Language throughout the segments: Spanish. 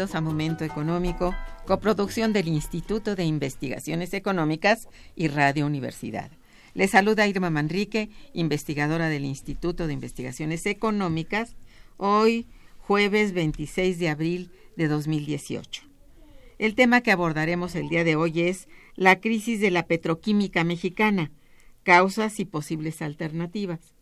A Momento Económico, coproducción del Instituto de Investigaciones Económicas y Radio Universidad. Les saluda Irma Manrique, investigadora del Instituto de Investigaciones Económicas, hoy jueves 26 de abril de 2018. El tema que abordaremos el día de hoy es la crisis de la petroquímica mexicana, causas y posibles alternativas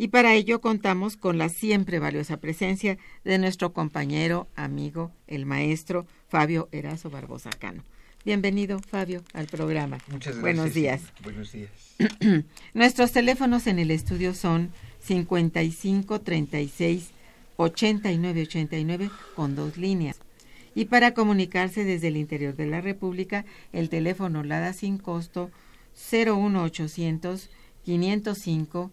y para ello contamos con la siempre valiosa presencia de nuestro compañero, amigo, el maestro Fabio Erazo Barbosa Cano. Bienvenido, Fabio, al programa. Muchas gracias. Buenos días. Buenos días. Nuestros teléfonos en el estudio son 55 36 89 89 con dos líneas. Y para comunicarse desde el interior de la República, el teléfono LADA sin costo 01800 505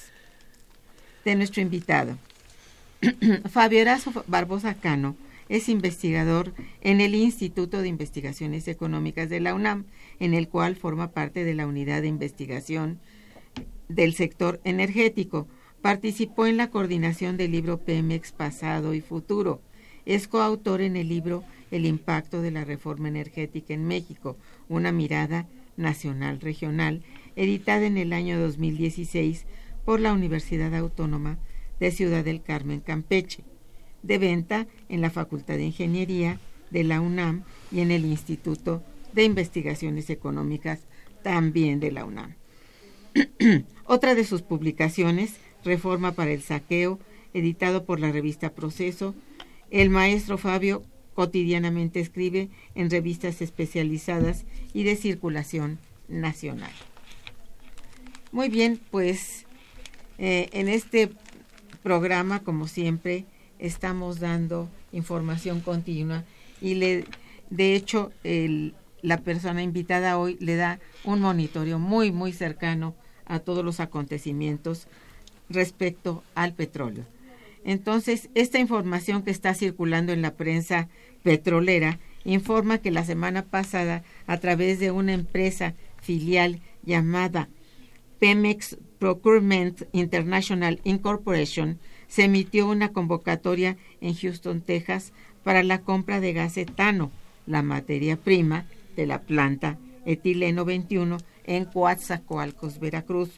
de nuestro invitado. Fabio Erazo Barbosa Cano es investigador en el Instituto de Investigaciones Económicas de la UNAM, en el cual forma parte de la unidad de investigación del sector energético. Participó en la coordinación del libro Pemex Pasado y Futuro. Es coautor en el libro El impacto de la reforma energética en México, una mirada nacional regional, editada en el año 2016 por la Universidad Autónoma de Ciudad del Carmen, Campeche, de venta en la Facultad de Ingeniería de la UNAM y en el Instituto de Investigaciones Económicas también de la UNAM. Otra de sus publicaciones, Reforma para el Saqueo, editado por la revista Proceso, el maestro Fabio cotidianamente escribe en revistas especializadas y de circulación nacional. Muy bien, pues eh, en este programa, como siempre, estamos dando información continua y le, de hecho, la persona invitada hoy le da un monitoreo muy, muy cercano a todos los acontecimientos respecto al petróleo. Entonces, esta información que está circulando en la prensa petrolera informa que la semana pasada, a través de una empresa filial llamada Pemex Procurement International Incorporation se emitió una convocatoria en Houston, Texas, para la compra de gas etano, la materia prima de la planta etileno 21 en Coatzacoalcos, Veracruz.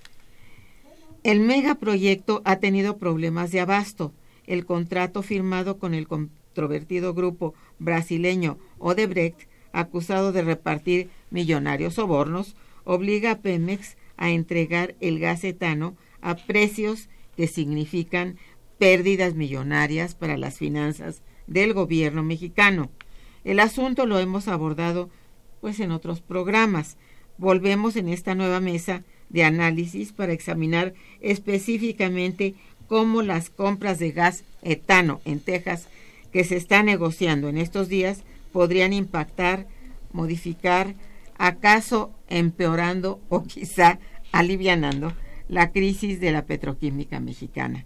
El megaproyecto ha tenido problemas de abasto. El contrato firmado con el controvertido grupo brasileño Odebrecht, acusado de repartir millonarios sobornos, obliga a Pemex a entregar el gas etano a precios que significan pérdidas millonarias para las finanzas del gobierno mexicano. El asunto lo hemos abordado pues en otros programas. Volvemos en esta nueva mesa de análisis para examinar específicamente cómo las compras de gas etano en Texas que se están negociando en estos días podrían impactar, modificar, acaso empeorando o quizá alivianando la crisis de la petroquímica mexicana.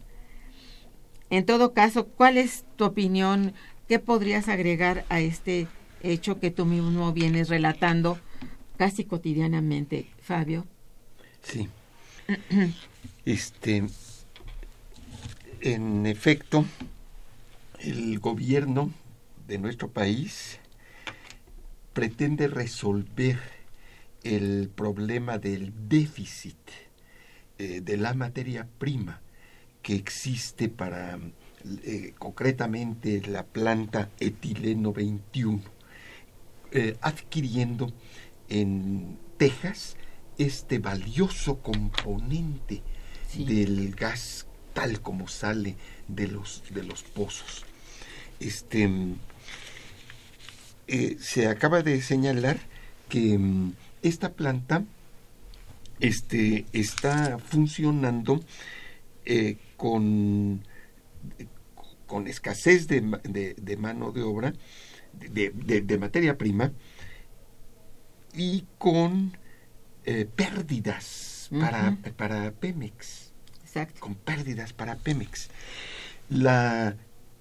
En todo caso, ¿cuál es tu opinión? ¿Qué podrías agregar a este hecho que tú mismo vienes relatando casi cotidianamente, Fabio? Sí. este, en efecto, el gobierno de nuestro país pretende resolver el problema del déficit eh, de la materia prima que existe para eh, concretamente la planta etileno 21, eh, adquiriendo en Texas este valioso componente del gas tal como sale de los, de los pozos. Este, se acaba de señalar que mm, esta planta este, está funcionando eh, con, con escasez de, mano de obra, de, materia prima, y con eh, pérdidas para, para Pemex. Exacto. Con pérdidas para Pemex. La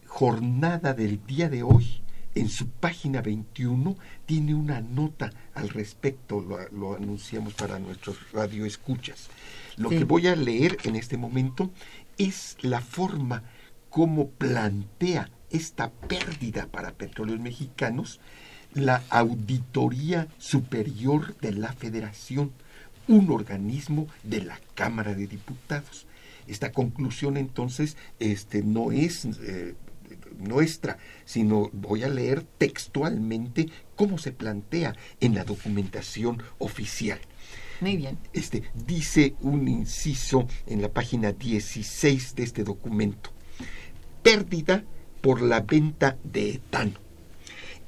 jornada del día de hoy en su página 21 tiene una nota al respecto, lo, anunciamos para nuestros radioescuchas. Lo que voy a leer en este momento es la forma como plantea esta pérdida para petróleos mexicanos la Auditoría Superior de la Federación, un organismo de la Cámara de Diputados. Esta conclusión entonces este, no es eh, nuestra, sino voy a leer textualmente cómo se plantea en la documentación oficial. Muy bien. Este, dice un inciso en la página 16 de este documento. Pérdida por la venta de etano.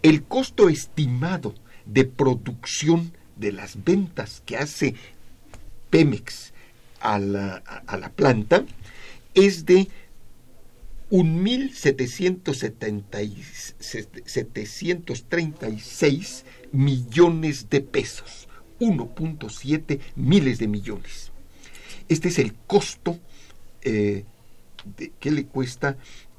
El costo estimado de producción de las ventas que hace Pemex a la, a la planta es de 1.736 millones de pesos, 1.7 miles de millones. Este es el costo eh, que le cuesta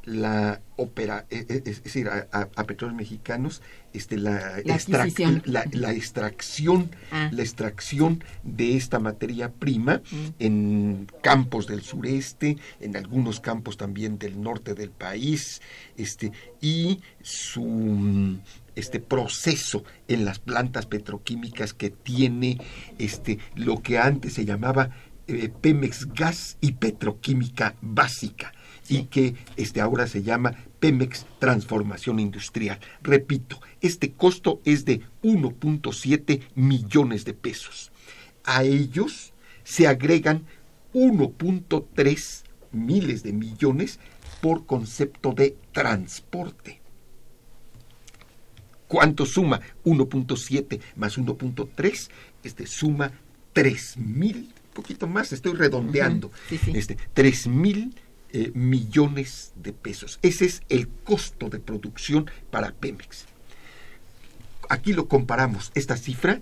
la opera, e, e, es, decir, a, petróleos mexicanos, este, la, extracción. la, extracción, ah. la extracción de esta materia prima mm. en campos del sureste, en algunos campos también del norte del país, este, y su este proceso en las plantas petroquímicas que tiene este lo que antes se llamaba eh, Pemex Gas y Petroquímica Básica y que este, ahora se llama Pemex Transformación Industrial. Repito, este costo es de 1.7 millones de pesos. A ellos se agregan 1.3 miles de millones por concepto de transporte. ¿Cuánto suma? 1.7 más 1.3, este suma 3 mil, poquito más, estoy redondeando, este, 3 mil eh, millones de pesos. Ese es el costo de producción para Pemex. Aquí lo comparamos, esta cifra,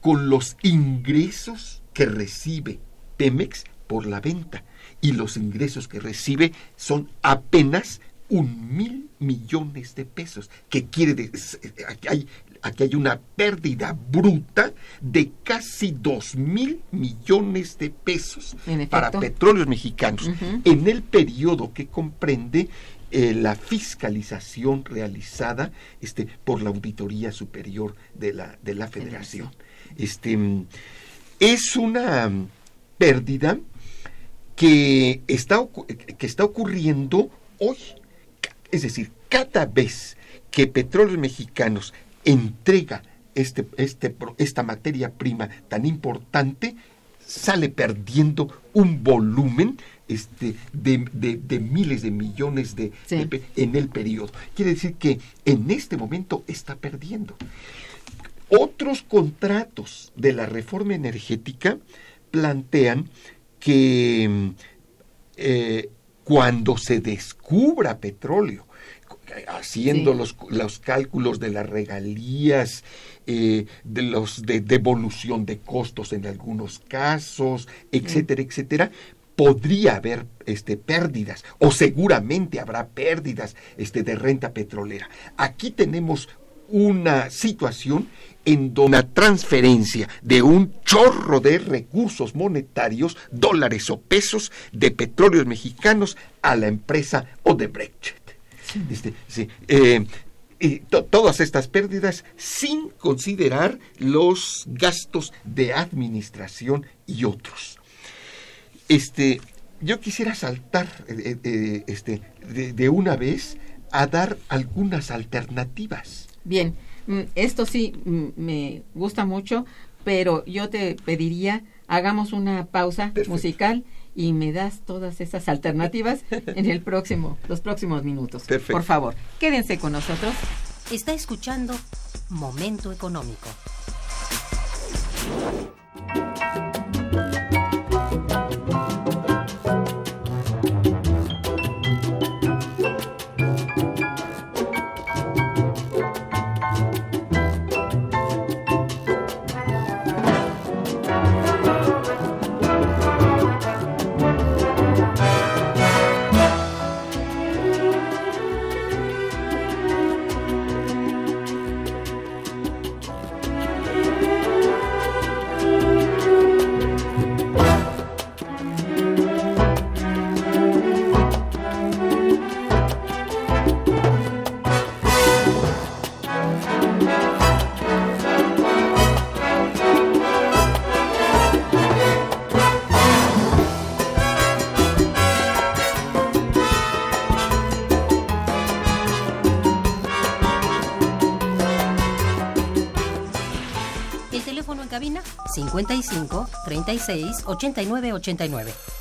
con los ingresos que recibe Pemex por la venta. Y los ingresos que recibe son apenas un mil millones de pesos, que quiere decir, aquí hay aquí hay una pérdida bruta de casi dos mil millones de pesos para petróleos mexicanos en el periodo que comprende eh, la fiscalización realizada este, por la Auditoría Superior de la, de la Federación. Este, es una mm, pérdida que está, que está ocurriendo hoy. Es decir, cada vez que Petróleos Mexicanos entrega este, este, esta materia prima tan importante, sale perdiendo un volumen este, de, de- de miles de millones de, Sí. de pe- en el periodo. Quiere decir que en este momento está perdiendo. Otros contratos de la reforma energética plantean que eh, cuando se descubra petróleo, haciendo Sí. los, los cálculos de las regalías, eh, de los de devolución de costos en algunos casos, etcétera, etcétera, podría haber este, pérdidas o seguramente habrá pérdidas este, de renta petrolera. Aquí tenemos una situación en donde la transferencia de un chorro de recursos monetarios, dólares o pesos, de petróleos mexicanos a la empresa Odebrecht. Este, sí, eh, y to- todas estas pérdidas sin considerar los gastos de administración y otros. Este, yo quisiera saltar eh, eh, este, de, de una vez a dar algunas alternativas. Bien, mm, esto sí mm, me gusta mucho, pero yo te pediría hagamos una pausa Perfecto. musical y me das todas esas alternativas en el próximo, los próximos minutos. Perfecto. Por favor, quédense con nosotros. Está escuchando Momento Económico. 55 36 89 89.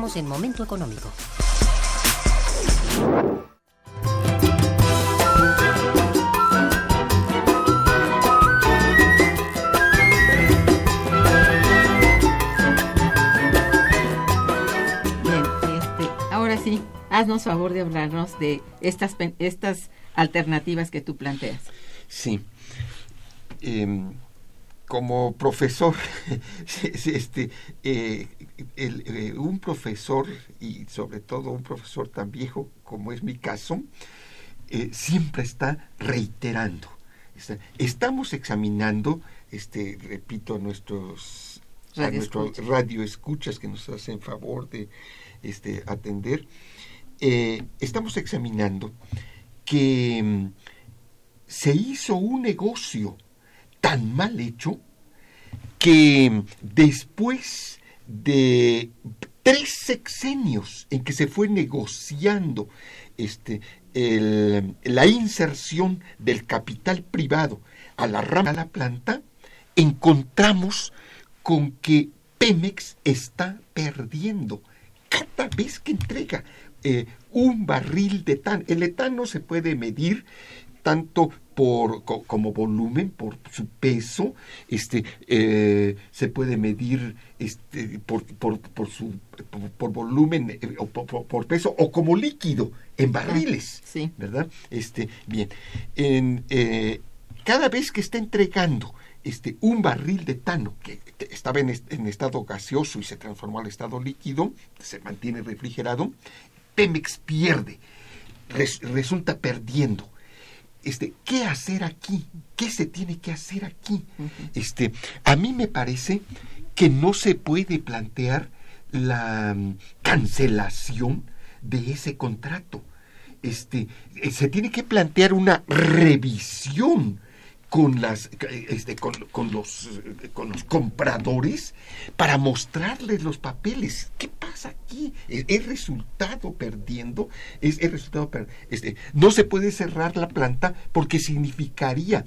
Continuamos en Momento Económico. Bien, este, ahora sí, haznos favor de hablarnos de estas, pen- estas alternativas que tú planteas. Sí. Em, como profesor, este, eh, el, eh, un profesor, y sobre todo un profesor tan viejo como es mi caso, eh, siempre está reiterando. Está- estamos examinando, este, repito, a nuestros Radio nuestros escuchas. radioescuchas que nos hacen favor de este, atender, estamos examinando que mm, se hizo un negocio tan mal hecho que después de tres sexenios en que se fue negociando este, la inserción del capital privado a la rama de la planta, encontramos con que Pemex está perdiendo cada vez que entrega eh, un barril de etano. El etano se puede medir tanto por co- como volumen, por su peso, este eh, se puede medir este por, por, por su por, por volumen eh, o por, peso o como líquido en barriles, Sí. ¿verdad? Este bien, en, eh, cada vez que está entregando este un barril de tano que estaba en, est- en estado gaseoso y se transformó al estado líquido, se mantiene refrigerado, Pemex pierde, res- resulta perdiendo. Este, ¿qué hacer aquí? ¿Qué se tiene que hacer aquí? Este, a mí me parece que no se puede plantear la mm, cancelación de ese contrato. Este, eh, se tiene que plantear una revisión con las este, con, con los con los compradores para mostrarles los papeles. Qué pasa aquí he resultado perdiendo es he resultado este no se puede cerrar la planta porque significaría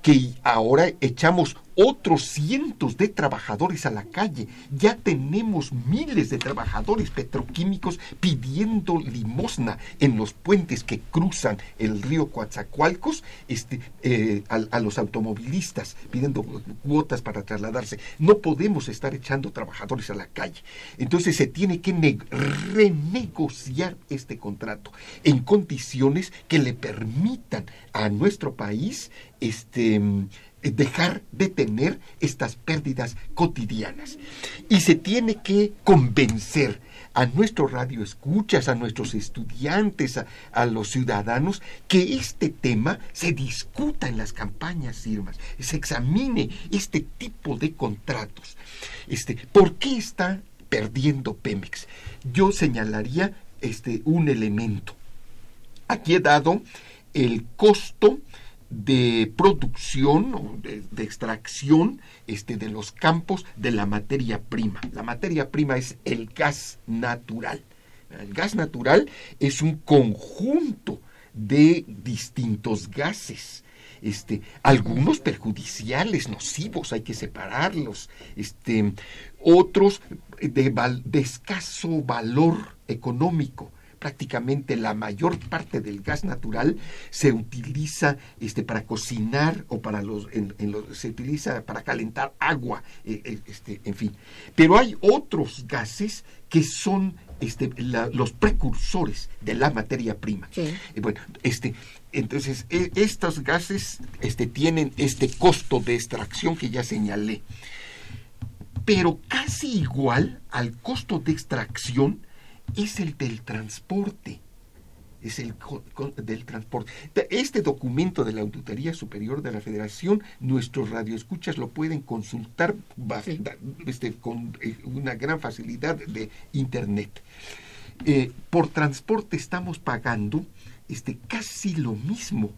que ahora echamos otros cientos de trabajadores a la calle. Ya tenemos miles de trabajadores petroquímicos pidiendo limosna en los puentes que cruzan el río Coatzacoalcos este, eh, a, a los automovilistas, pidiendo cuotas para trasladarse. No podemos estar echando trabajadores a la calle. Entonces se tiene que ne- renegociar este contrato en condiciones que le permitan a nuestro país este, dejar de tener estas pérdidas cotidianas. Y se tiene que convencer a nuestros radioescuchas, a nuestros estudiantes, a, a los ciudadanos, que este tema se discuta en las campañas, Irmas, se examine este tipo de contratos. Este, ¿Por qué está perdiendo Pemex? Yo señalaría este, un elemento. Aquí he dado el costo de producción o de, de extracción este, de los campos de la materia prima. La materia prima es el gas natural. El gas natural es un conjunto de distintos gases. Este, algunos perjudiciales, nocivos, hay que separarlos. Este, otros de escaso valor económico prácticamente la mayor parte del gas natural se utiliza este, para cocinar o para los, en- en los- se utiliza para calentar agua, eh, eh, este, en fin. Pero hay otros gases que son este, la- los precursores de la materia prima. Sí. Eh, bueno, este, entonces e- estos gases este, tienen este costo de extracción que ya señalé pero casi igual al costo de extracción es el del transporte. Es el del transporte. Este documento de la Auditoría Superior de la Federación, nuestros radioescuchas lo pueden consultar Sí. este, con eh, una gran facilidad de Internet. Eh, por transporte estamos pagando este, casi lo mismo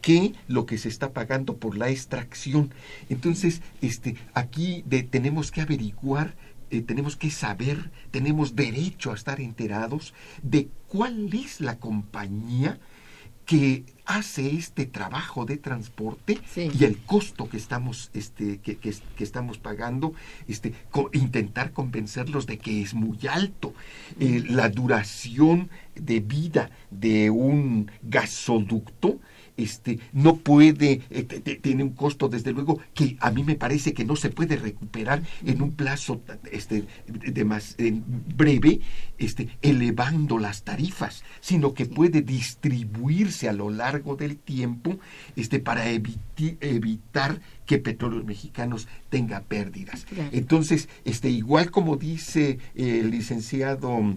que lo que se está pagando por la extracción. Entonces, este, aquí de- tenemos que averiguar, eh, tenemos que saber, tenemos derecho a estar enterados de cuál es la compañía que hace este trabajo de transporte Sí. y el costo que estamos este que, que- que estamos pagando este co- intentar convencerlos de que es muy alto Eh, la duración de vida de un gasoducto este no puede eh, te- te- tiene un costo desde luego que a mí me parece que no se puede recuperar en un plazo este de más breve este elevando las tarifas sino que puede distribuirse a lo largo del tiempo este para eviti- evitar que petróleos mexicanos tenga pérdidas. Entonces este igual como dice el licenciado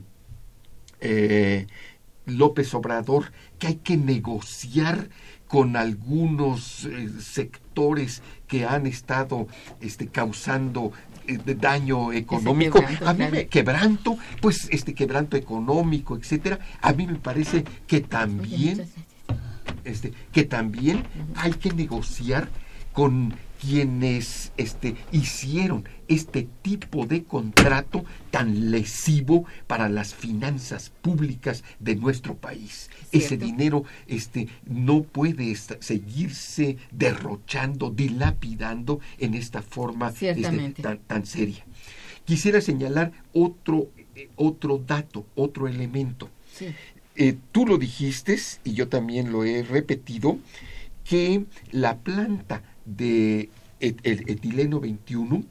eh, López Obrador que hay que negociar con algunos eh, sectores que han estado este, causando eh, daño económico. quebranto, A mí me quebranto, pues este quebranto económico, etcétera. A mí me parece que también este, que también hay que negociar con quienes este, hicieron este tipo de contrato tan lesivo para las finanzas públicas de nuestro país. Ese dinero este, no puede seguirse derrochando, dilapidando en esta forma este, tan, tan seria. Quisiera señalar otro, eh, otro dato, otro elemento. Sí. Eh, tú lo dijiste y yo también lo he repetido, que la planta de el etileno 21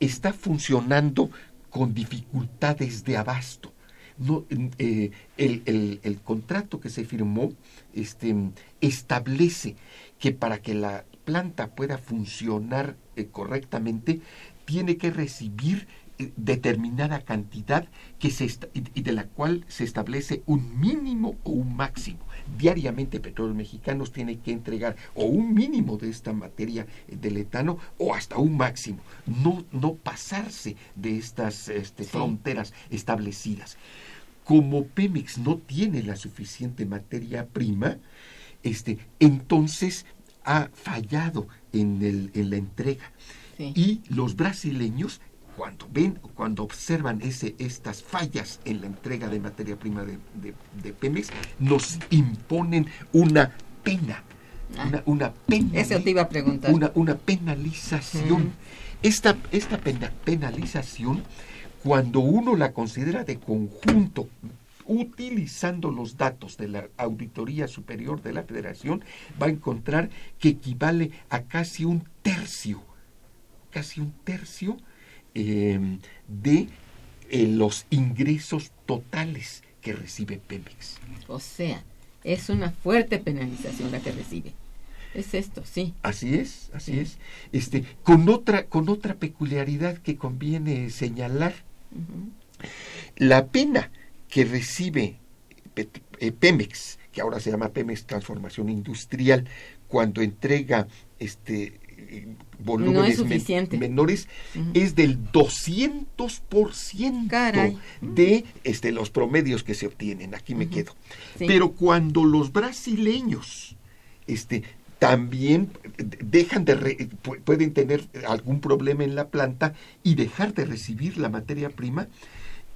está funcionando con dificultades de abasto. No, eh, el, el- contrato que se firmó este, establece que para que la planta pueda funcionar eh, correctamente, tiene que recibir eh, determinada cantidad que se y de la cual se establece un mínimo o un máximo. Diariamente Petróleos Mexicanos tiene que entregar o un mínimo de esta materia eh, del etano o hasta un máximo. No, no pasarse de estas este, Sí. fronteras establecidas. Como Pemex no tiene la suficiente materia prima, este, entonces ha fallado en, el- en la entrega. Sí. Y los brasileños, cuando ven, cuando observan ese, estas fallas en la entrega de materia prima de, de- de Pemex, nos imponen una pena. Ah. Una, una pena. Eso te iba a preguntar. Una, una penalización. Esta, esta pena- penalización, cuando uno la considera de conjunto, utilizando los datos de la Auditoría Superior de la Federación, va a encontrar que equivale a casi un tercio, casi un tercio eh, de eh, los ingresos totales que recibe Pemex. O sea, es una fuerte penalización la que recibe. Es esto, sí. Así es, así Sí. es. Este, con otra, con otra peculiaridad que conviene señalar, la pena que recibe Pet- eh, Pemex, que ahora se llama Pemex Transformación Industrial, cuando entrega este volúmenes men- menores, es del 200% Caray. de este, los promedios que se obtienen. Aquí me quedo. Sí. Pero cuando los brasileños este, también dejan de re- pueden tener algún problema en la planta y dejar de recibir la materia prima,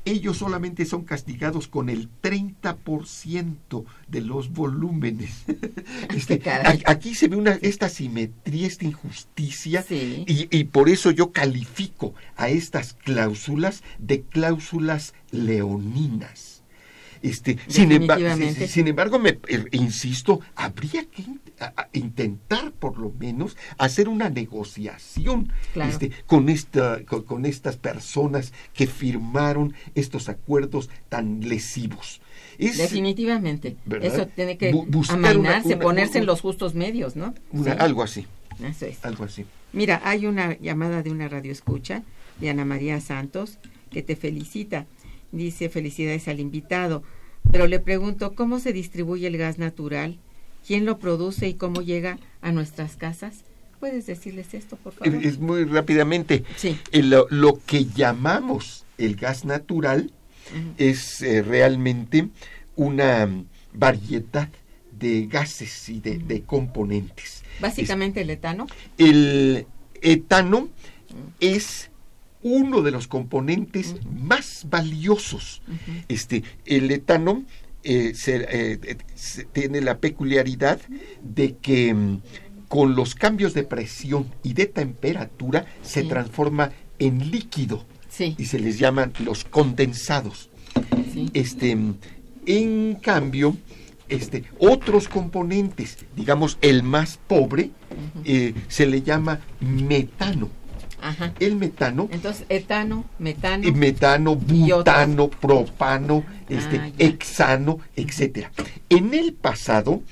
ellos solamente son castigados con el 30% de los volúmenes. Este, aquí se ve una, esta simetría, esta injusticia, Sí. y, y por eso yo califico a estas cláusulas de cláusulas leoninas. Este, sin, emba- sin- embargo, me eh, insisto, habría que in- intentar por lo menos hacer una negociación Claro. este, con, esta, con, con estas personas que firmaron estos acuerdos tan lesivos. Es Definitivamente. ¿verdad? Eso tiene que Bu- una- amainarse, una- ponerse en los justos medios, ¿no? Sí, algo así, Eso es. algo así. Mira, hay una llamada de una radio escucha de Ana María Santos que te felicita. Dice felicidades al invitado, pero le pregunto cómo se distribuye el gas natural, quién lo produce y cómo llega a nuestras casas. ¿Puedes decirles esto, por favor? Es muy rápidamente. Sí. Eh, Lo, lo que llamamos el gas natural es eh, realmente una variedad de gases y de, de componentes. Básicamente el etano. El etano es uno de los componentes más valiosos. Este, el etano eh, se- eh, eh, se- tiene la peculiaridad de que mm, con los cambios de presión y de temperatura se transforma en líquido Sí, y se les llaman los condensados. sí. Este, en cambio, este, otros componentes, digamos el más pobre, eh, se le llama metano. Ajá. El metano Entonces, etano, metano. y metano, butano, propano, este, Ah, ya. hexano, etcétera. En el pasado,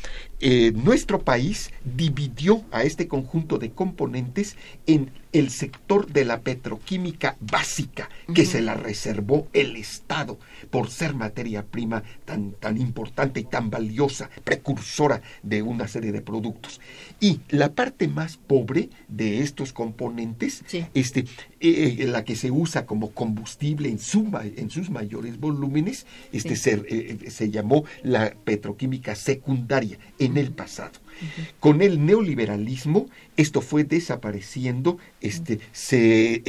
eh, nuestro país dividió a este conjunto de componentes en el sector de la petroquímica básica, que se la reservó el Estado por ser materia prima tan, tan importante y tan valiosa, precursora de una serie de productos. Y la parte más pobre de estos componentes Sí. este, eh, la que se usa como combustible en, su en sus mayores volúmenes, este, Sí. se, eh, se llamó la petroquímica secundaria en el pasado. Con el neoliberalismo esto fue desapareciendo, este, se,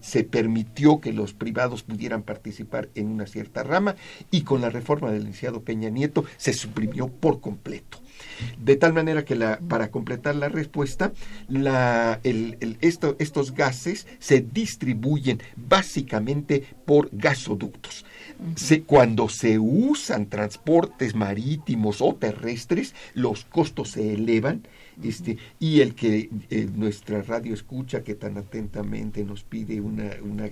se permitió que los privados pudieran participar en una cierta rama y con la reforma del licenciado Peña Nieto se suprimió por completo. De tal manera que la, para completar la respuesta, la, el- el- esto- estos gases se distribuyen básicamente por gasoductos. Se- cuando se usan transportes marítimos o terrestres, los costos se elevan este, y el que eh, nuestra radio escucha, que tan atentamente nos pide una, una,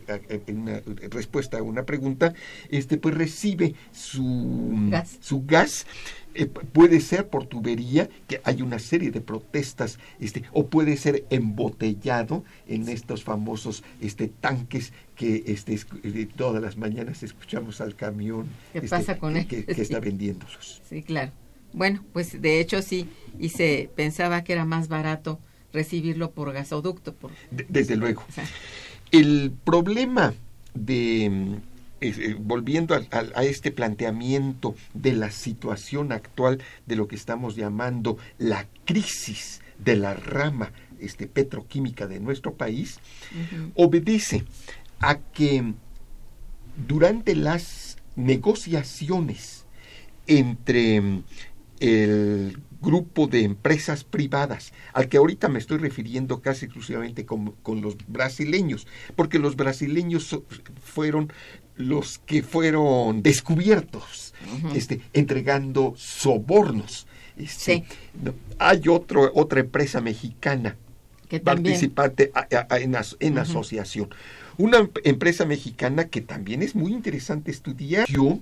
una, respuesta a una pregunta, este, pues recibe su Gas. su gas eh, puede ser por tubería, que hay una serie de protestas, este, o puede ser embotellado en estos famosos este, tanques que este, es- eh, todas las mañanas escuchamos al camión ¿Qué este, pasa con que, él? que- que Sí. está vendiéndolos. Sí, claro. Bueno, pues de hecho sí, y se pensaba que era más barato recibirlo por gasoducto. Por, De- desde luego. o sea, El problema de, mm, eh, volviendo al- a, este planteamiento de la situación actual de lo que estamos llamando la crisis de la rama este, petroquímica de nuestro país, obedece a que durante las negociaciones entre mm, el grupo de empresas privadas, al que ahorita me estoy refiriendo casi exclusivamente con, con los brasileños, porque los brasileños so- fueron los que fueron descubiertos, este, entregando sobornos. Este, Sí. no, hay otro, otra empresa mexicana que participante a- a- a- en, as- en asociación. Una em- empresa mexicana que también es muy interesante estudiar. Yo,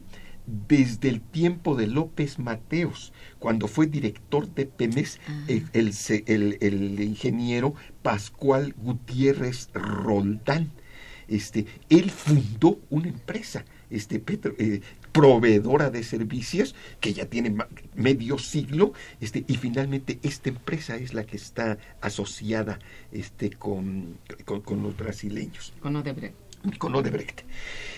desde el tiempo de López Mateos, cuando fue director de Pemex, Ah. eh, el, se- el- el ingeniero Pascual Gutiérrez Roldán. Este, él fundó una empresa este, petro- eh, proveedora de servicios que ya tiene medio siglo este, y finalmente esta empresa es la que está asociada este, con, con, con los brasileños con Odebrecht. con Odebrecht.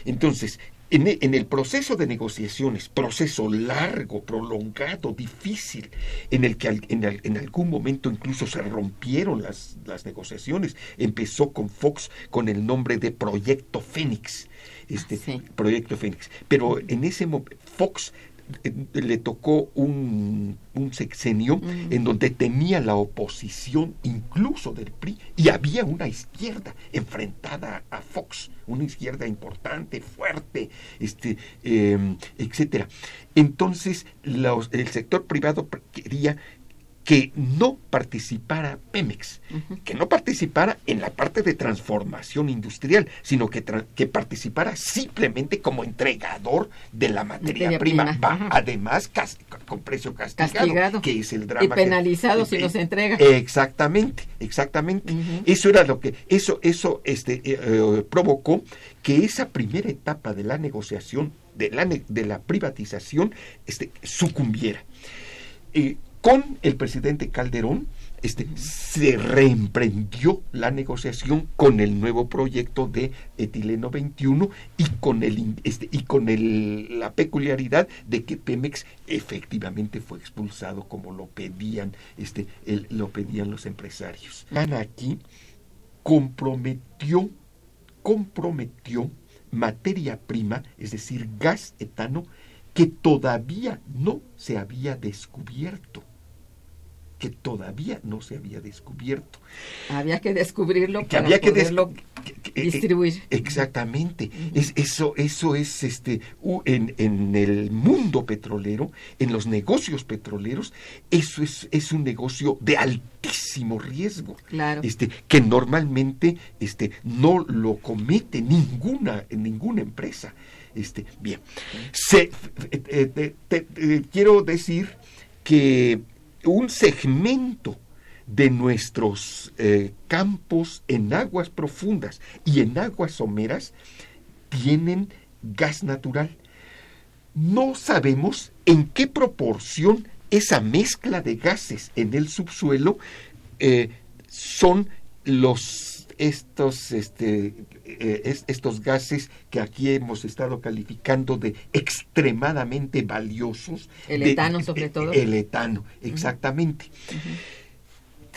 Entonces, en e- en el proceso de negociaciones, proceso largo, prolongado, difícil, en el que al- en, al- en algún momento incluso se rompieron las, las negociaciones, empezó con Fox con el nombre de Proyecto Fénix, este Sí. Proyecto Fénix. Pero en ese momento, Fox le tocó un, un sexenio en donde tenía la oposición incluso del PRI y había una izquierda enfrentada a Fox, una izquierda importante, fuerte, este, eh, etcétera. Entonces los- el sector privado pr- quería que no participara Pemex, que no participara en la parte de transformación industrial, sino que, que participara simplemente como entregador de la materia, Materia prima, prima, Va, ajá. además con precio castigado, Castigado. que es el drama. Y que- penalizado si eh, no se entrega. Exactamente, exactamente. Eso era lo que, eso, eso este, eh, eh, provocó que esa primera etapa de la negociación, de la, de la privatización, este, sucumbiera. Con el presidente Calderón, este, se reemprendió la negociación con el nuevo proyecto de etileno 21 y con el este, y con el- la peculiaridad de que Pemex efectivamente fue expulsado como lo pedían este el- lo pedían los empresarios. Aquí comprometió comprometió materia prima, es decir, gas etano que todavía no se había descubierto que todavía no se había descubierto. Había que descubrirlo Que para había que poderlo eh, distribuir. Exactamente. Es, eso, eso es este en, en el mundo petrolero, en los negocios petroleros, eso es, es un negocio de altísimo riesgo. Claro. Este, que normalmente este, no lo comete ninguna, ninguna empresa. Este, bien. Se- eh, eh, te- eh, quiero decir que un segmento de nuestros eh, campos en aguas profundas y en aguas someras tienen gas natural. No sabemos en qué proporción esa mezcla de gases en el subsuelo eh, son los estos este, eh, es- estos gases que aquí hemos estado calificando de extremadamente valiosos. El de- etano, sobre eh, todo. el etano exactamente.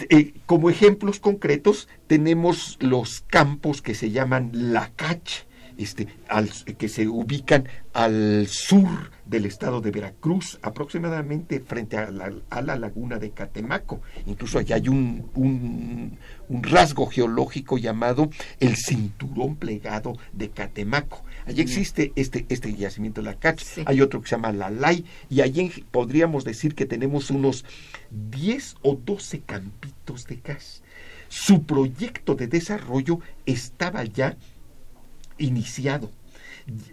Eh, como ejemplos concretos tenemos los campos que se llaman Lacach, este, al, que se ubican al sur del estado de Veracruz, aproximadamente frente a la, a la laguna de Catemaco. Incluso allá hay un, un, un, rasgo geológico llamado el cinturón plegado de Catemaco. Allí existe este, este yacimiento de la CACH, sí. hay otro que se llama la LAI, y allí podríamos decir que tenemos unos 10 o 12 campitos de gas. Su proyecto de desarrollo estaba ya iniciado.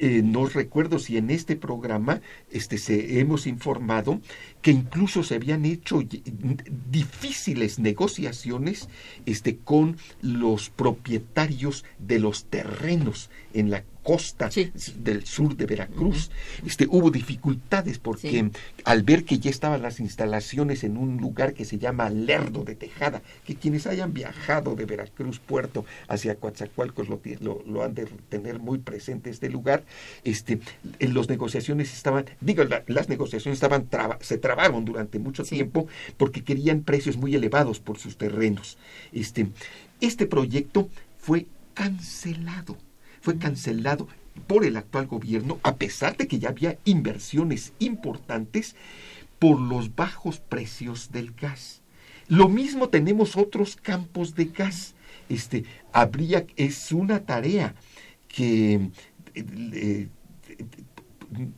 Eh, no recuerdo si en este programa este, se, hemos informado que incluso se habían hecho difíciles negociaciones este, con los propietarios de los terrenos en la costa Sí. del sur de Veracruz. este, hubo dificultades porque al ver que ya estaban las instalaciones en un lugar que se llama Lerdo de Tejada, que quienes hayan viajado de Veracruz Puerto hacia Coatzacoalcos lo, lo- lo han de tener muy presente este lugar, este, en las negociaciones estaban, digo, la- las negociaciones estaban traba- se trabaron durante mucho Sí. tiempo porque querían precios muy elevados por sus terrenos. Este, este proyecto fue cancelado, fue cancelado por el actual gobierno, a pesar de que ya había inversiones importantes por los bajos precios del gas. Lo mismo tenemos otros campos de gas. Este, habría, es una tarea que eh,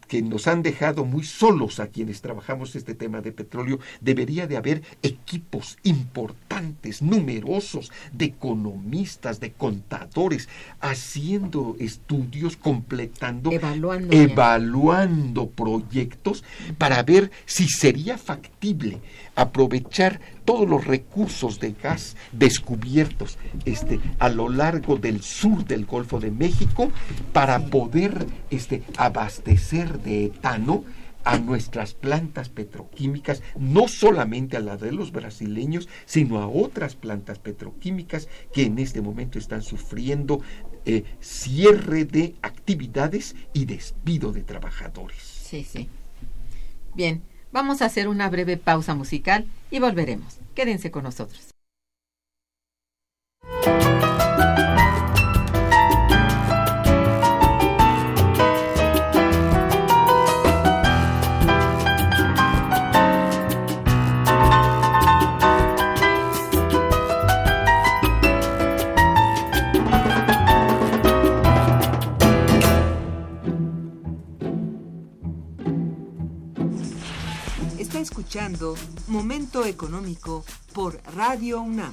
que nos han dejado muy solos a quienes trabajamos este tema de petróleo, debería de haber equipos importantes, numerosos, de economistas, de contadores, haciendo estudios, completando, Evaluando evaluando proyectos para ver si sería factible aprovechar todos los recursos de gas descubiertos este, a lo largo del sur del Golfo de México para poder este, abastecer de etano a nuestras plantas petroquímicas, no solamente a la de los brasileños, sino a otras plantas petroquímicas que en este momento están sufriendo eh, cierre de actividades y despido de trabajadores. Sí, sí. Bien, vamos a hacer una breve pausa musical y volveremos. Quédense con nosotros. Momento Económico por Radio UNAM.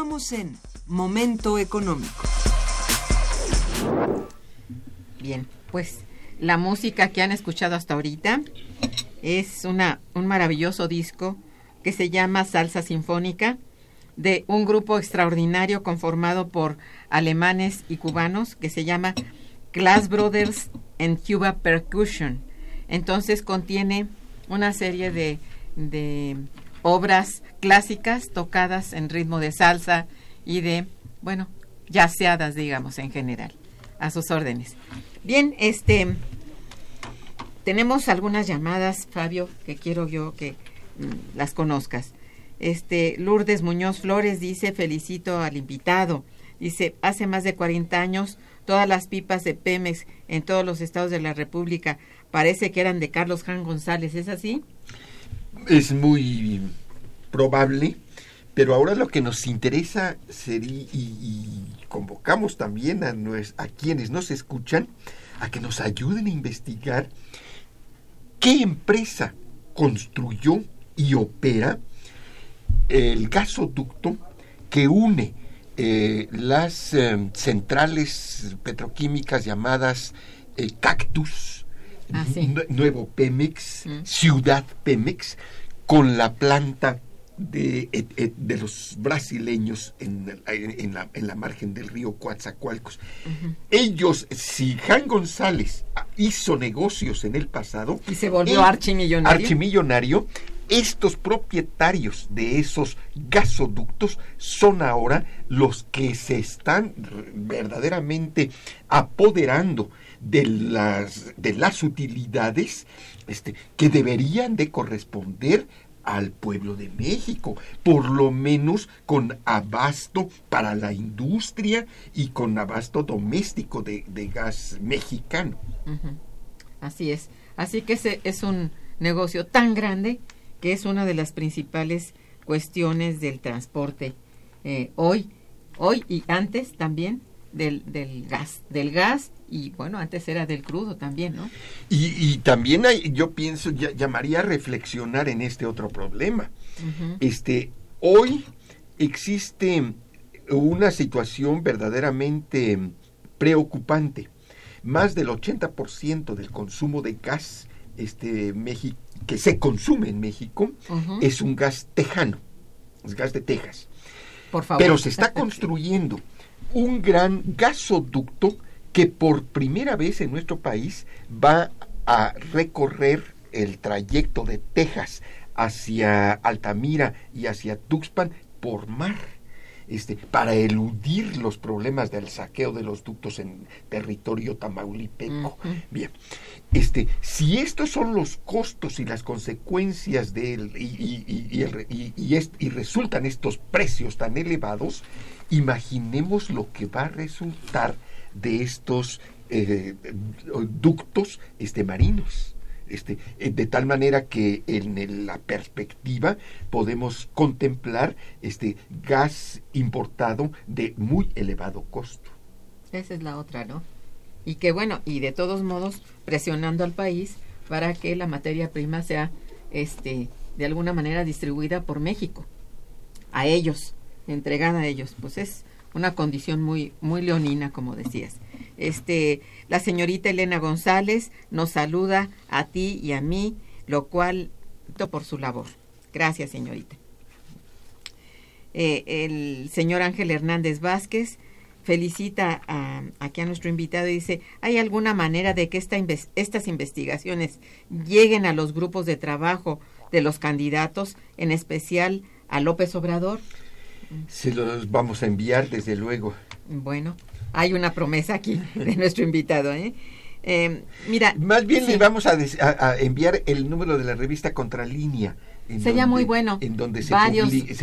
En Momento Económico. Bien, pues la música que han escuchado hasta ahorita es una, un maravilloso disco que se llama Salsa Sinfónica de un grupo extraordinario conformado por alemanes y cubanos que se llama Class Brothers and Cuba Percussion. Entonces contiene una serie de, de obras clásicas tocadas en ritmo de salsa y de, bueno, yaceadas, digamos, en general. A sus órdenes. Bien, este, tenemos algunas llamadas, Fabio, que quiero yo que mm, las conozcas. Este, Lourdes Muñoz Flores dice, felicito al invitado. Dice, hace más de 40 años, todas las pipas de Pemex en todos los estados de la República parece que eran de Carlos Jan González, ¿es así? Es muy probable, pero ahora lo que nos interesa sería, y, convocamos también a, a quienes nos escuchan, a que nos ayuden a investigar qué empresa construyó y opera el gasoducto que une eh, las eh, centrales petroquímicas llamadas eh, Cactus, Ah, Nuevo Pemex, Mm. Ciudad Pemex, con la planta de, de los brasileños en, en- la, en la margen del río Coatzacoalcos. Ellos, si Jan González hizo negocios en el pasado, Y se volvió archimillonario. archimillonario, estos propietarios de esos gasoductos son ahora los que se están verdaderamente apoderando de las, de las utilidades este, que deberían de corresponder al pueblo de México, por lo menos con abasto para la industria y con abasto doméstico de, gas mexicano. Así es. Así que ese es un negocio tan grande que es una de las principales cuestiones del transporte eh, hoy, hoy y antes también del, del gas, del gas y bueno, antes era del crudo también, ¿no? Y, y también hay, yo pienso, ya- llamaría a reflexionar en este otro problema. Este, hoy existe una situación verdaderamente preocupante. Más del 80% del consumo de gas este, que se consume en México es un gas tejano, es gas de Texas. Por favor. Pero se está construyendo un gran gasoducto que por primera vez en nuestro país va a recorrer el trayecto de Texas hacia Altamira y hacia Tuxpan por mar. Este, para eludir los problemas del saqueo de los ductos en territorio tamaulipeco. Bien, este, si estos son los costos y las consecuencias de él y, y- y- resultan estos precios tan elevados, imaginemos lo que va a resultar de estos eh, ductos este, marinos. Este, eh, de tal manera que en la perspectiva podemos contemplar este gas importado de muy elevado costo. Esa es la otra, ¿no? Y que bueno, y de todos modos presionando al país para que la materia prima sea este de alguna manera distribuida por México a ellos, entregada a ellos. Pues es una condición muy muy leonina, como decías. Este, la señorita Elena González nos saluda a ti y a mí, lo cual por su labor. Gracias, señorita. Eh, el señor Ángel Hernández Vázquez felicita a, aquí a nuestro invitado y dice, ¿hay alguna manera de que esta inves- estas investigaciones lleguen a los grupos de trabajo de los candidatos, en especial a López Obrador? Se los vamos a enviar desde luego. Bueno, hay una promesa aquí de nuestro invitado. ¿eh? Eh, mira, Más bien sí. le vamos a, des- a- a enviar el númnúmero de la revista Contralínea. en Sería donde- muy bueno. En donde se, se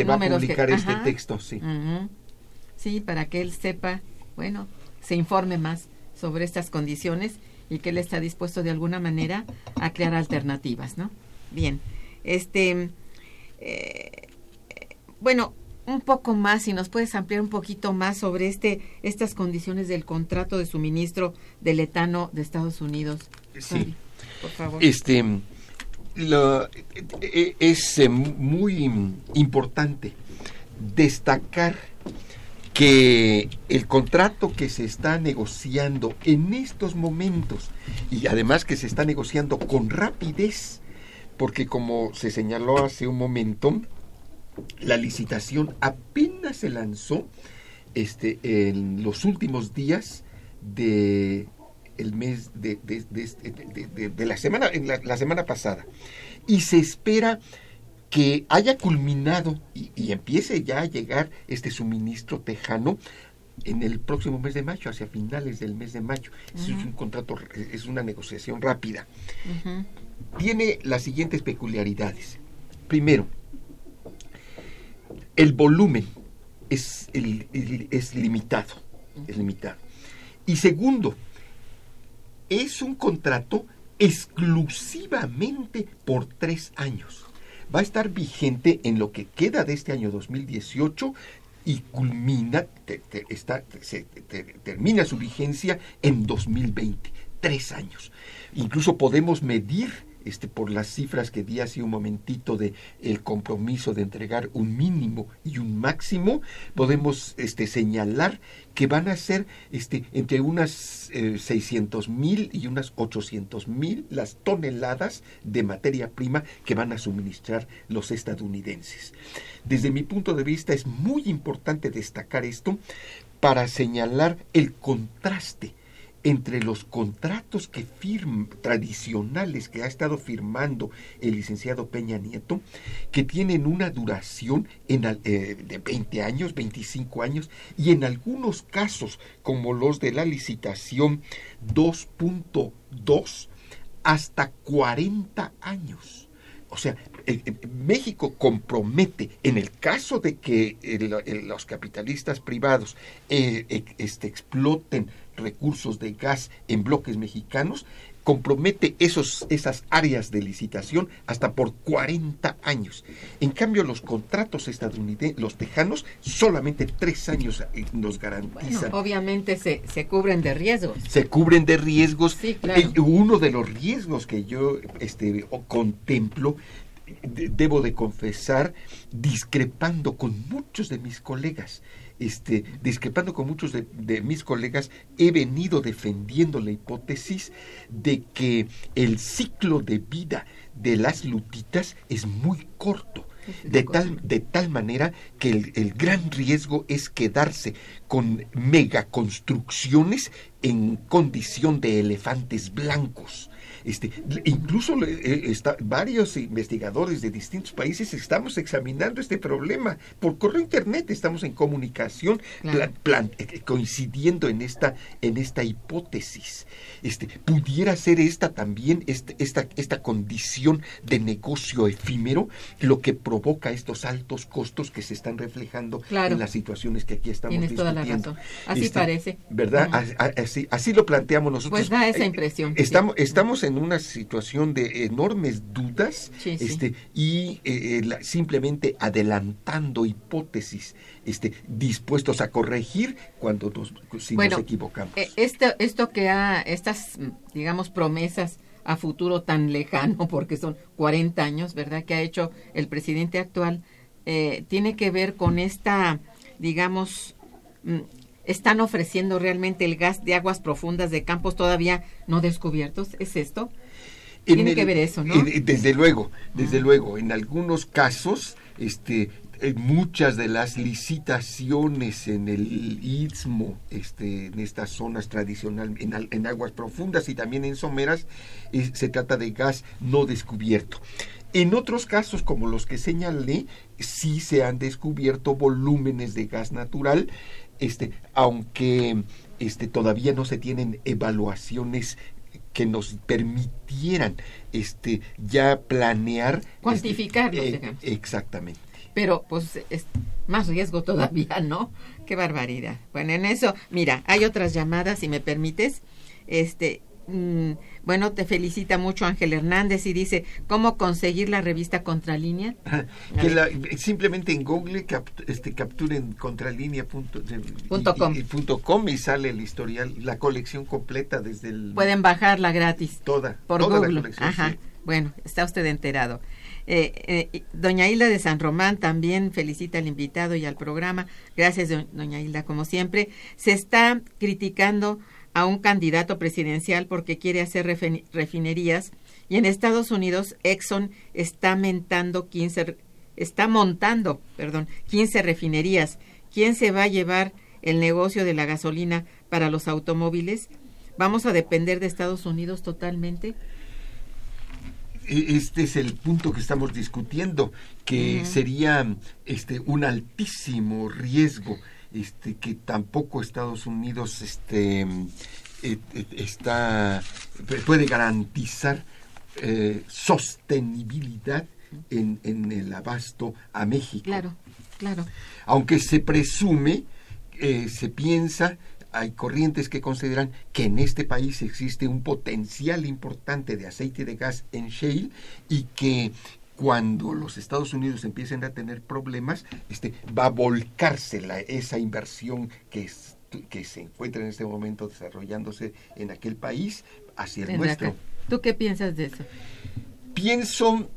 va a que- publicar este ajá. texto, sí. Ujú. Sí, para que él sepa, bueno, se informe más sobre estas condiciones y que él está dispuesto de alguna manera a crear alternativas, ¿no? Bien, este, eh, bueno, un poco más, si nos puedes ampliar un poquito más sobre este, estas condiciones del contrato de suministro del etano de Estados Unidos. Sí. Por favor. Este, lo- e- e- es eh, muy importante destacar que el contrato que se está negociando en estos momentos y además que se está negociando con rapidez, porque como se señaló hace un momento, la licitación apenas se lanzó este, en los últimos días de el mes de, de- de- de- de- la semana la semana pasada. Y se espera que haya culminado y, y empiece ya a llegar este suministro tejano en el próximo mes de mayo, hacia finales del mes de mayo. Eso Es un contrato, es una negociación rápida. Tiene las siguientes peculiaridades. Primero, el volumen es, el- el- es limitado, es limitado. Y segundo, es un contrato exclusivamente por tres años. Va a estar vigente en lo que queda de este año 2018 y culmina, está- se- te- termina su vigencia en 2020. Tres años. Incluso podemos medir este, por las cifras que di hace un momentito de el compromiso de entregar un mínimo y un máximo, podemos este, señalar que van a ser este, entre unas 600 mil y unas 800 mil las toneladas de materia prima que van a suministrar los estadounidenses. Desde mi punto de vista es muy importante destacar esto para señalar el contraste entre los contratos que firm, tradicionales que ha estado firmando el licenciado Peña Nieto, que tienen una duración eh, de 20 años, 25 años, y en algunos casos, como los de la licitación 2.2, hasta 40 años. O sea, eh, eh, México compromete, en el caso de que los capitalistas privados este, exploten recursos de gas en bloques mexicanos, compromete esos, esas áreas de licitación hasta por 40 años. En cambio, los contratos estadounidenses, los tejanos, solamente tres años eh, nos Bueno, garantizan. obviamente se, se cubren de riesgos. se cubren de riesgos. Sí, claro. Eh, uno de los riesgos que yo este, contemplo, de- debo de confesar, discrepando con muchos de mis colegas. Este, discrepando con muchos de, de mis colegas, he venido defendiendo la hipótesis de que el ciclo de vida de las lutitas es muy corto. De tal, de tal manera que el, el gran riesgo es quedarse con megaconstrucciones en condición de elefantes blancos. Este, incluso eh, está- varios investigadores de distintos países estamos examinando este problema. Por correo internet estamos en comunicación Claro. pla- plan- eh, coincidiendo en esta, en esta hipótesis. Este, pudiera ser esta también, este- esta, esta condición de negocio efímero, lo que provoca estos altos costos que se están reflejando Claro. en las situaciones que aquí estamos Tienes toda la razón. Así Este, parece. ¿Verdad? Así, así lo planteamos nosotros. Pues da esa Eh, impresión, sí. Estamos, estamos en una situación de enormes dudas Sí, sí. este, y eh, eh, la- simplemente adelantando hipótesis, este, dispuestos a corregir cuando nos, si Bueno, nos equivocamos. Eh, Esto, esto que ha, estas, digamos, promesas a futuro tan lejano, porque son 40 años, ¿verdad?, que ha hecho el presidente actual, eh, tiene que ver con esta, digamos, mm, están ofreciendo realmente el gas de aguas profundas de campos todavía no descubiertos, ¿es esto? En tiene el- que ver eso, ¿no? Desde luego, desde luego. En algunos casos, este, eh, muchas de las licitaciones en el istmo, este, en estas zonas tradicional, en, al- en aguas profundas y también en someras, eh, se trata de gas no descubierto. En otros casos, como los que señalé, sí se han descubierto volúmenes de gas natural, este, aunque este, todavía no se tienen evaluaciones que nos permitieran este ya planear este, eh, digamos. exactamente Pero pues es más riesgo todavía, ¿no? Qué barbaridad. Bueno, en eso, mira, hay otras llamadas, si me permites. Este, mm, bueno, te felicita mucho Ángel Hernández y dice, ¿cómo conseguir la revista Contralínea? que la- simplemente en Google cap- este, capturen contralínea punto, de- Punto y- com. y- punto com y sale el historial la colección completa desde el Pueden bajarla gratis toda por toda la Google. colección, Ajá. sí. Bueno, está usted enterado. Eh, eh, doña Hilda de San Román también felicita al invitado y al programa. Gracias, do- doña Hilda, como siempre. Se está criticando a un candidato presidencial porque quiere hacer refin- refinerías y en Estados Unidos Exxon está mentando 15 re- está montando, perdón, 15 refinerías. ¿Quién se va a llevar el negocio de la gasolina para los automóviles? ¿Vamos a depender de Estados Unidos totalmente? e- este es el punto que estamos discutiendo, que sería este un altísimo riesgo, este que tampoco Estados Unidos este eh, eh, está puede garantizar eh, sostenibilidad en, en el abasto a México. Claro, claro. Aunque se presume, eh, se piensa, hay corrientes que consideran que en este país existe un potencial importante de aceite de gas en shale y que cuando los Estados Unidos empiecen a tener problemas, este, va a volcarse la- esa inversión que, es- que se encuentra en este momento desarrollándose en aquel país hacia el En nuestro. acá. ¿Tú qué piensas de eso? Pienso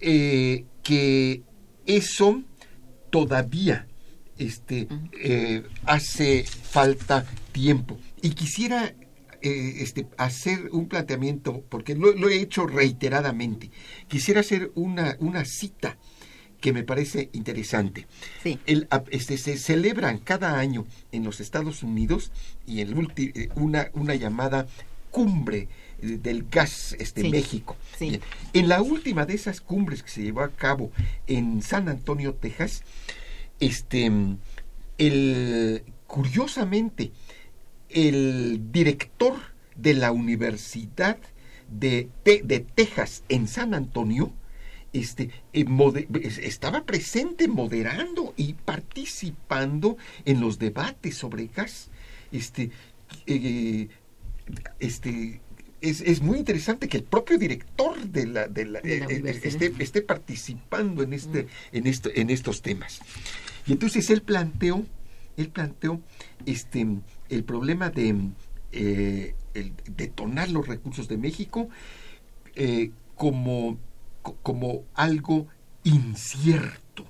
eh, que eso todavía este, eh, hace falta tiempo. Y quisiera eh, este, hacer un planteamiento, porque lo, lo he hecho reiteradamente. Quisiera hacer una, una cita que me parece interesante. Sí. El, ap- este, se celebran cada año en los Estados Unidos y en el eh, una, una llamada cumbre eh, del gas este, Sí, México. sí. Bien. En la última de esas cumbres que se llevó a cabo en San Antonio, Texas, este, el, curiosamente, el director de la Universidad de, de Texas en San Antonio, este, eh, mode- estaba presente moderando y participando en los debates sobre gas. Este, eh, este, es, es muy interesante que el propio director de la, de la- De la eh, esté, esté participando en, este, en, esto, en estos temas. Y entonces él planteó, él planteó este, el problema de eh, el detonar los recursos de México eh, como, co- como algo incierto.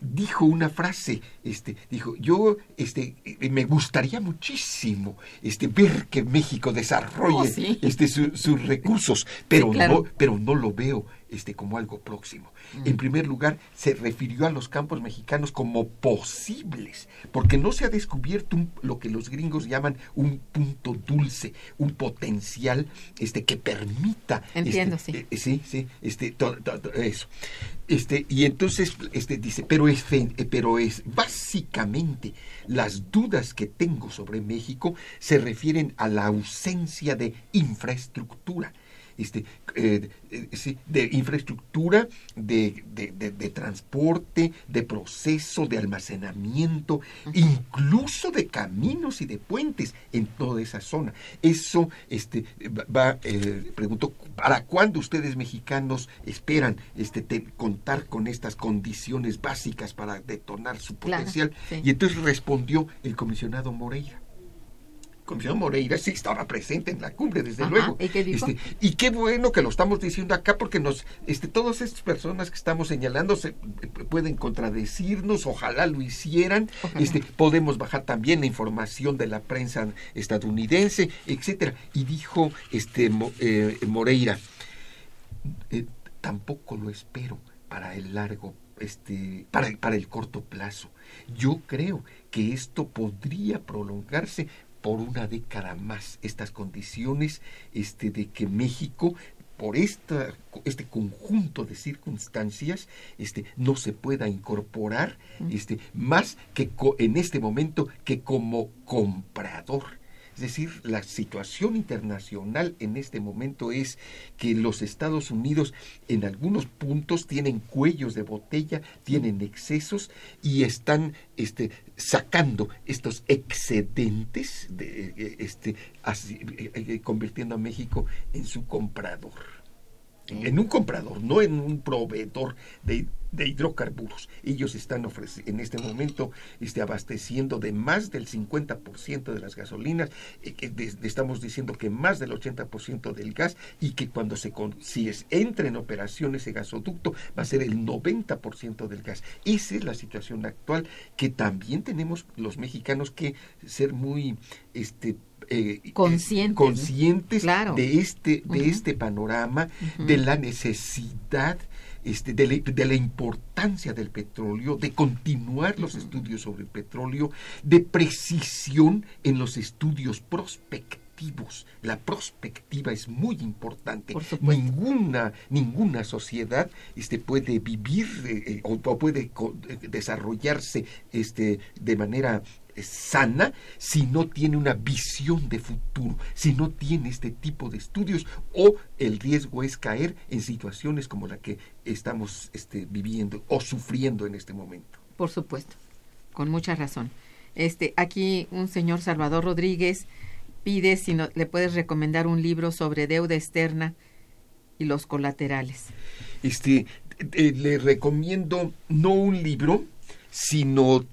Dijo una frase, este, dijo, yo este, eh, me gustaría muchísimo este, ver que México desarrolle Oh, sí. este, su- sus recursos, pero, claro. no, pero no lo veo este, como algo próximo. En primer lugar, se refirió a los campos mexicanos como posibles, porque no se ha descubierto un- lo que los gringos llaman un punto dulce, un potencial este, que permita... Entiendo, este, sí. eh, sí, sí, este, to- to- to- eso. Este, y entonces este, dice, pero es, eh, pero es básicamente las dudas que tengo sobre México se refieren a la ausencia de infraestructura. Este, eh, eh, sí, de infraestructura, de, de- de- de transporte, de proceso, de almacenamiento, incluso de caminos y de puentes en toda esa zona. Eso este, va, eh, pregunto, ¿para cuándo ustedes mexicanos esperan este, te- contar con estas condiciones básicas para detonar su Claro, potencial? sí. Y entonces respondió el comisionado Moreira. Comisionado Moreira sí estaba presente en la cumbre, desde Ajá, luego. ¿y qué dijo? Este, y qué bueno que lo estamos diciendo acá porque nos, este, todas estas personas que estamos señalando se, eh, pueden contradecirnos, ojalá lo hicieran. Ojalá. Este, podemos bajar también la información de la prensa estadounidense, etcétera. Y dijo este eh, Moreira, eh, tampoco lo espero para el largo este para, para el corto plazo. Yo creo que esto podría prolongarse por una década más estas condiciones este de que México por esta, este conjunto de circunstancias este, no se pueda incorporar este, más que co- en este momento que como comprador. Es decir, la situación internacional en este momento es que los Estados Unidos en algunos puntos tienen cuellos de botella, tienen excesos y están este, sacando estos excedentes, de, eh, este, eh, eh, convirtiendo a México en su comprador en un comprador, no en un proveedor de, hidrocarburos. Ellos están en este momento este, abasteciendo de más del 50% de las gasolinas, eh, estamos diciendo que más del 80% del gas y que cuando se con- si es, entra en operación ese gasoducto va a ser el 90% del gas. Esa es la situación actual que también tenemos los mexicanos que ser muy este eh, eh, Conscientes, conscientes Claro. de este de este panorama de la necesidad este, de, la, de la importancia del petróleo, de continuar los estudios sobre el petróleo, de precisión en los estudios prospectivos. La prospectiva es muy importante. Ninguna, ninguna sociedad este, puede vivir eh, eh, o, o puede eh, desarrollarse este, de manera eh, sana si no tiene una visión de futuro, si no tiene este tipo de estudios o el riesgo es caer en situaciones como la que estamos este, viviendo o sufriendo en este momento. Por supuesto, con mucha razón. Este, aquí un señor Salvador Rodríguez pide si no, le puedes recomendar un libro sobre deuda externa y los colaterales. Este, eh, le recomiendo no un libro, sino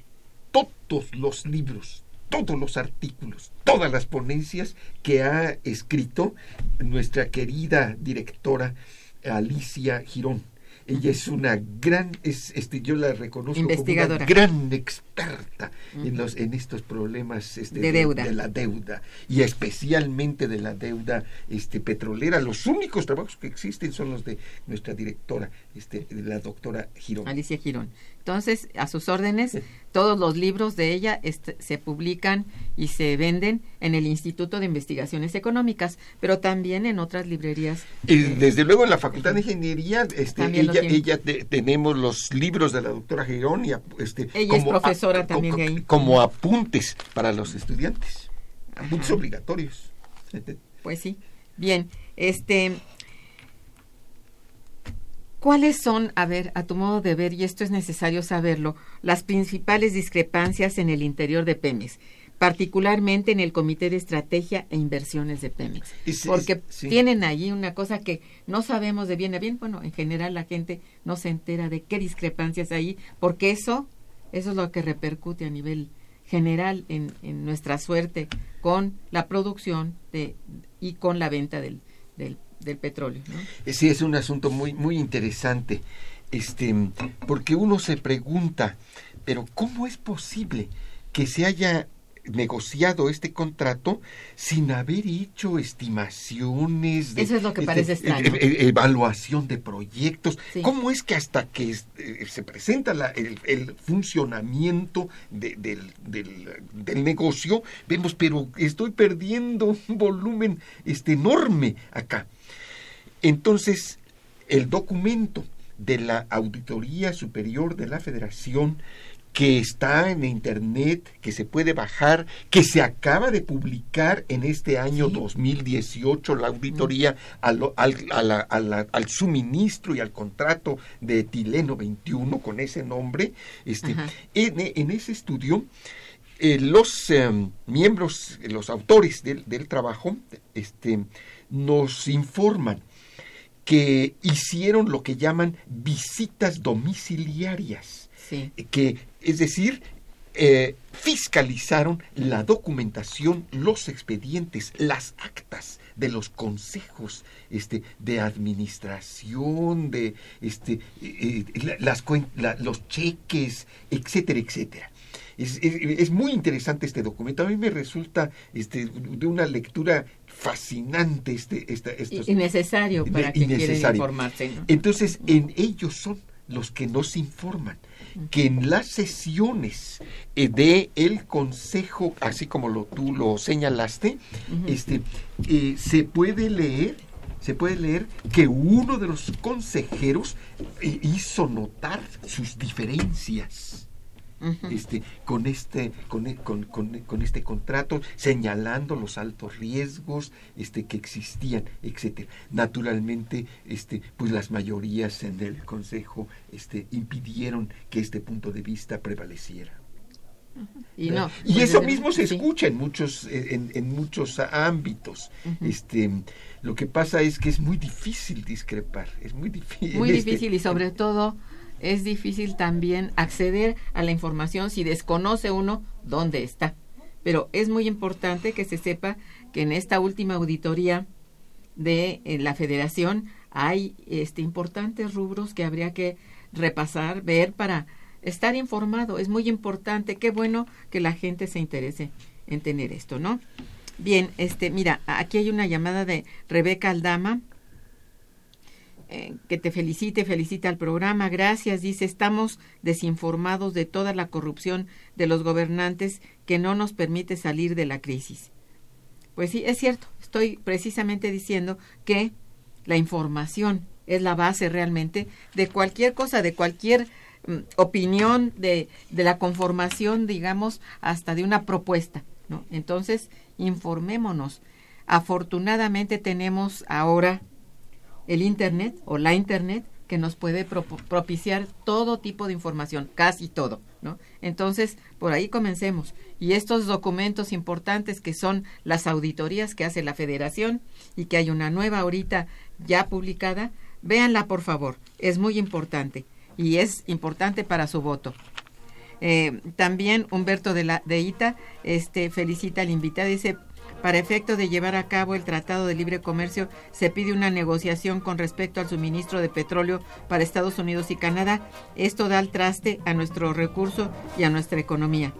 todos los libros, todos los artículos, todas las ponencias que ha escrito nuestra querida directora Alicia Girón. Ella es una gran, es, este, yo la reconozco Investigadora. como una gran experta en, los, en estos problemas este, De deuda. de la deuda y especialmente de la deuda este, petrolera. Los únicos trabajos que existen son los de nuestra directora, este, de la doctora Girón. Alicia Girón. Entonces, a sus órdenes, todos los libros de ella este, se publican y se venden en el Instituto de Investigaciones Económicas, pero también en otras librerías. Y desde luego en la Facultad de Ingeniería, este, ella, ella te- tenemos los libros de la doctora Girón y este, Ella es profesora también de ahí. como apuntes para los estudiantes, apuntes Ajá. obligatorios. Pues sí. Bien, este ¿Cuáles son, a ver, a tu modo de ver, y esto es necesario saberlo, las principales discrepancias en el interior de Pemex, particularmente en el Comité de Estrategia e Inversiones de Pemex? Porque sí. tienen allí una cosa que no sabemos de bien a bien, bueno, en general la gente no se entera de qué discrepancias hay, porque eso, eso es lo que repercute a nivel general en, en nuestra suerte con la producción de, y con la venta del, del, del petróleo. ¿no? Sí, es un asunto muy, muy interesante, este, porque uno se pregunta, pero ¿cómo es posible que se haya negociado este contrato sin haber hecho estimaciones de Eso es lo que parece este, extraño. e- e- evaluación de proyectos Sí. cómo es que hasta que es- eh, se presenta la- el, el funcionamiento de- del, del- del negocio vemos pero estoy perdiendo un volumen este enorme acá entonces, el documento de la Auditoría Superior de la Federación que está en internet, que se puede bajar, que se acaba de publicar en este año Sí. 2018, la auditoría al, al, a la- a la- al suministro y al contrato de etileno 21 con ese nombre. Este, en, en ese estudio, eh, los eh, miembros, los autores del, del trabajo, este, nos informan que hicieron lo que llaman visitas domiciliarias, Sí. que es decir, eh, fiscalizaron la documentación, los expedientes, las actas de los consejos este, de administración, de este, eh, eh, las la- los cheques, etcétera, etcétera. Es, es- es muy interesante este documento. A mí me resulta este, de una lectura fascinante este, esta, estos, Y, necesario para quiere necesario. informarse. ¿no? entonces, en ellos son los que nos informan que en las sesiones eh, de el consejo, así como lo, tú lo señalaste, este, eh, se puede leer, se puede leer que uno de los consejeros eh, hizo notar sus diferencias Este, con, este, con, e- con- con- con este contrato, señalando los altos riesgos este, que existían, etcétera. Naturalmente, este, pues las mayorías en el Consejo este, impidieron que este punto de vista prevaleciera. Y, no, y pues, eso mismo se sí. escucha en muchos, en, en muchos ámbitos. Este, lo que pasa es que es muy difícil discrepar, es muy difícil. Muy este, difícil y sobre todo es difícil también acceder a la información si desconoce uno dónde está. Pero es muy importante que se sepa que en esta última auditoría de eh, la federación hay este importantes rubros que habría que repasar, ver para estar informado. Es muy importante, qué bueno que la gente se interese en tener esto, ¿no? Bien, este, mira, aquí hay una llamada de Rebeca Aldama eh, que te felicite, felicita al programa. Gracias, dice, estamos desinformados de toda la corrupción de los gobernantes que no nos permite salir de la crisis. Pues sí, es cierto. Estoy precisamente diciendo que la información es la base realmente de cualquier cosa, de cualquier mm, opinión, de, de la conformación, digamos, hasta de una propuesta. ¿no? Entonces, informémonos. Afortunadamente tenemos ahora el Internet o la Internet que nos puede propiciar todo tipo de información, casi todo, ¿no? Entonces, por ahí comencemos. Y estos documentos importantes que son las auditorías que hace la Federación y que hay una nueva ahorita ya publicada, véanla por favor, es muy importante y es importante para su voto. Eh, también Humberto de, la, de Ita este, felicita al invitado, dice, para efecto de llevar a cabo el Tratado de Libre Comercio, se pide una negociación con respecto al suministro de petróleo para Estados Unidos y Canadá. Esto da el traste a nuestro recurso y a nuestra economía.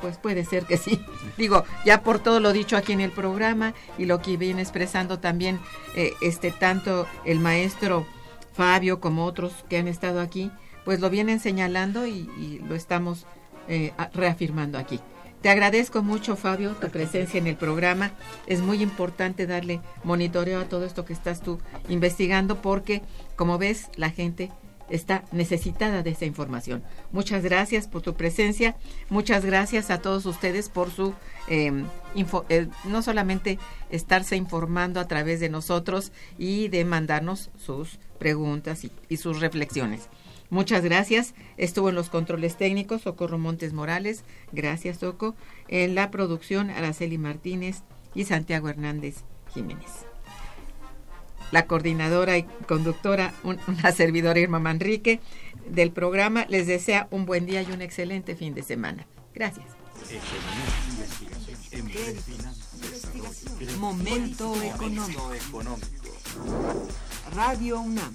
Pues puede ser que sí. Digo, ya por todo lo dicho aquí en el programa y lo que viene expresando también eh, este tanto el maestro Fabio como otros que han estado aquí, pues lo vienen señalando y, lo estamos eh, reafirmando aquí. Te agradezco mucho, Fabio, tu presencia en el programa. Es muy importante darle monitoreo a todo esto que estás tú investigando porque, como ves, la gente está necesitada de esa información. Muchas gracias por tu presencia. Muchas gracias a todos ustedes por su eh, no solamente estarse informando a través de nosotros y de mandarnos sus preguntas y sus reflexiones. Muchas gracias. Estuvo en los controles técnicos Socorro Montes Morales. Gracias, Soco. En la producción Araceli Martínez y Santiago Hernández Jiménez. La coordinadora y conductora, una servidora Irma Manrique del programa, les desea un buen día y un excelente fin de semana. Gracias. Momento económico. Radio UNAM